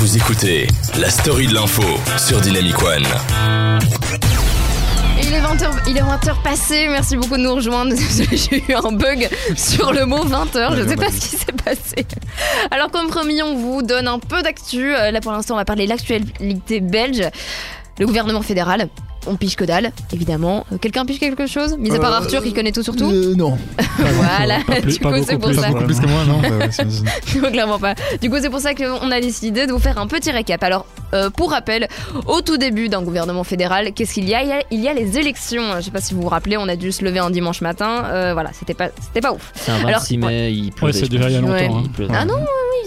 Vous écoutez la story de l'info sur Dynamic One. Il est 20h, il est 20h passé, merci beaucoup de nous rejoindre. J'ai eu un bug sur le mot 20h, je sais pas ce qui s'est passé. Alors comme promis, on vous donne un peu d'actu. Euh, Là pour l'instant, on va parler de l'actualité belge. Le gouvernement fédéral, on pige que dalle, évidemment. Euh, Quelqu'un pige quelque chose Mis à part Euh, Arthur qui connaît tout sur tout Euh, non. Voilà, Pas plus- du pas coup c'est pour plus, ça. pas beaucoup plus que moi, non bah ouais, c'est- c'est- Non, clairement pas. Du coup, c'est pour ça qu'on a décidé de vous faire un petit récap. Alors, euh, pour rappel, au tout début d'un gouvernement fédéral, qu'est-ce qu'il y a? Il, y a il y a les élections. Je sais pas si vous vous rappelez, on a dû se lever un dimanche matin. Euh, voilà, c'était pas, c'était pas ouf. C'est un Alors, 26 mai, il pleuvait. c'est je déjà il y a. Ouais. longtemps. Il hein. pleuvait. Ah non,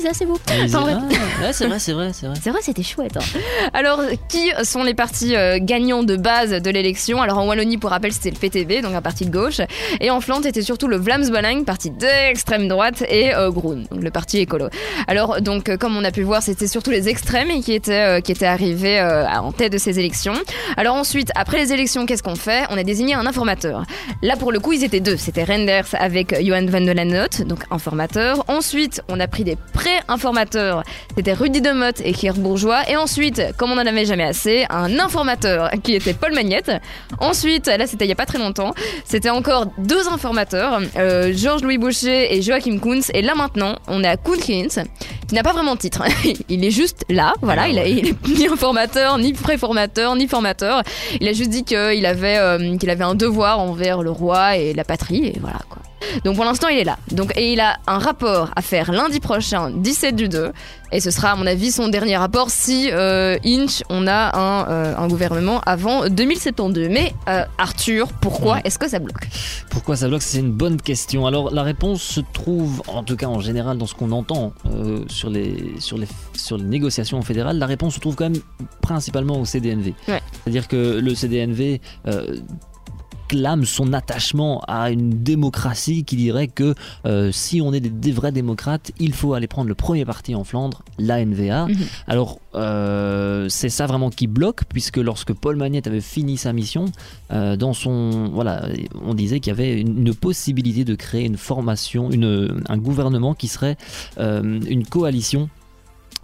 ça c'est beau. Enfin, ah, ouais, c'est vrai, c'est vrai, c'est vrai. C'est vrai, c'était chouette. hein. Alors, qui sont les partis euh, gagnants de base de l'élection? Alors, en Wallonie, pour rappel, c'était le PTB, donc un parti de gauche. Et en Flandre, c'était surtout le Vlaams Belang, parti d'extrême droite, et euh, Groen, donc le parti écolo. Alors, donc, euh, comme on a pu voir, c'était surtout les extrêmes qui étaient, euh, qui étaient arrivés euh, en tête de ces élections. Alors, ensuite, après les élections, qu'est-ce qu'on fait? On a désigné un informateur. Là, pour le coup, ils étaient deux. C'était Renders avec Johan van de Lanotte, donc informateur. Ensuite, on a pris des pré-informateurs. C'était Rudy Demotte et Pierre Bourgeois. Et ensuite, comme on n'en avait jamais assez, un informateur qui était Paul Magnette. Ensuite, là, c'était il y a pas très longtemps, c'était encore deux informateurs, euh, Georges-Louis Boucher et Joachim Kunz. Et là, maintenant, on est à Kuhn Kins, qui n'a pas vraiment de titre. il est juste là, voilà. Il, a- il est ni informateur, ni pré-formateur, ni formateur. Il a juste dit qu'il avait, euh, qu'il avait un devoir envers le roi et la patrie, et voilà quoi. Donc pour l'instant, il est là. Donc, et il a un rapport à faire lundi prochain, 17 du 2. Et ce sera, à mon avis, son dernier rapport si euh, Inch, on a un, euh, un gouvernement avant 2072. Mais euh, Arthur, pourquoi Ouais. est-ce que ça bloque? Pourquoi ça bloque? C'est une bonne question. Alors la réponse se trouve, en tout cas en général, dans ce qu'on entend sur, les, sur, les, sur les négociations fédérales, la réponse se trouve quand même principalement au CDNV. Ouais. C'est-à-dire que le CDNV euh, clame son attachement à une démocratie qui dirait que euh, si on est des, des vrais démocrates, il faut aller prendre le premier parti en Flandre, l'ANVA. Mhm. Alors euh, c'est ça vraiment qui bloque, puisque lorsque Paul Magnette avait fini sa mission, euh, dans son voilà, on disait qu'il y avait une, une possibilité de créer une formation, une, un gouvernement qui serait une coalition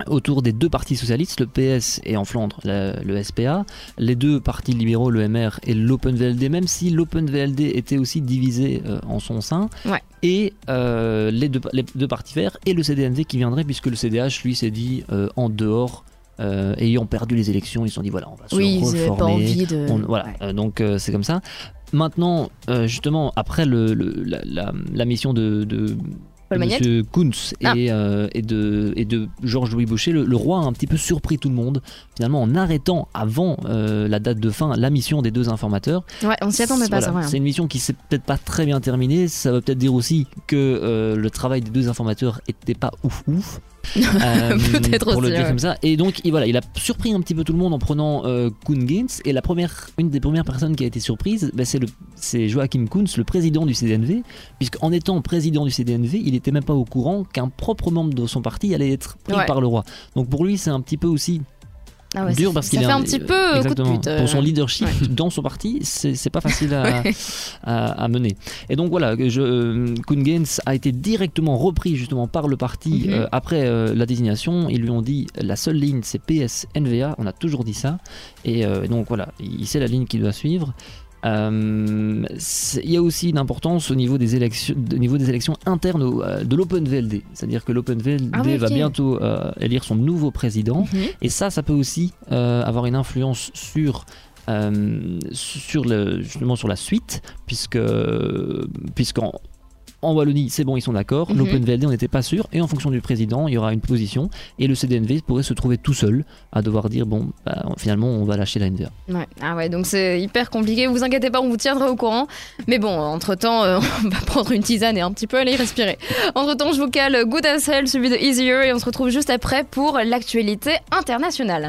autour des deux partis socialistes, le PS et en Flandre la- le SPA, les deux partis libéraux, le MR et l'Open VLD, même si l'Open VLD était aussi divisé euh, en son sein, Ouais. et euh, les, deux, les deux partis verts et le CDNV qui viendrait, puisque le CDH lui s'est dit euh, en dehors. ayant perdu les élections, ils se sont dit voilà, on va se Oui, ils n'avaient reformer. pas envie de. On- voilà, Ouais. donc c'est comme ça. Maintenant, justement, après le, le- la, la- la mission de, de, Paul Monsieur Kuntz et, Ah. euh, et de, et de Georges-Louis Boucher, le, le roi a un petit peu surpris tout le monde, finalement, en arrêtant avant euh, la date de fin la mission des deux informateurs. Ouais, on s'y attendait pas, Voilà, ça. ouais. C'est une mission qui s'est peut-être pas très bien terminée. Ça veut peut-être dire aussi que euh, le travail des deux informateurs était pas ouf ouf. Euh, Peut-être pour le aussi, dire ouais. comme ça. Et donc il, voilà, il a surpris un petit peu tout le monde en prenant Kuhn Gaines. Et la première, une des premières personnes qui a été surprise, ben, c'est le- c'est Joachim Kuhns, le président du CDNV, puisqu'en étant président du CDNV, il était même pas au courant qu'un propre membre de son parti allait être pris Ouais. par le roi. Donc pour lui, c'est un petit peu aussi Ah ouais, dur parce qu'il fait un petit peu euh, coup de pute. euh, pour son leadership ouais. dans son parti c'est pas facile à, Ouais. à, à mener et donc voilà je, euh, Kuhn Gaines a été directement repris justement par le parti Mhm. euh, après euh, la désignation ils lui ont dit la seule ligne c'est PS NVA on a toujours dit ça et euh, donc voilà il sait la ligne qu'il doit suivre Euh, il y a aussi une importance au niveau des élections, au niveau des élections internes au- euh, de l'Open VLD. C'est-à-dire que l'Open VLD Ah va bientôt euh, élire son nouveau président. Mhm. Et ça, ça peut aussi euh, avoir une influence sur, euh, sur le, justement sur la suite, puisque puisqu'en en Wallonie, c'est bon, ils sont d'accord. Mhm. L'Open VLD, on n'était pas sûr. Et en fonction du président, il y aura une position. Et le CDNV pourrait se trouver tout seul à devoir dire bon, bah, finalement, on va lâcher la NVA. Ouais. Ah ouais, donc c'est hyper compliqué. Vous inquiétez pas, on vous tiendra au courant. Mais bon, entre temps, on va prendre une tisane et un petit peu aller respirer. Entre temps, je vous cale Good as Hell, celui de Easier, et on se retrouve juste après pour l'actualité internationale.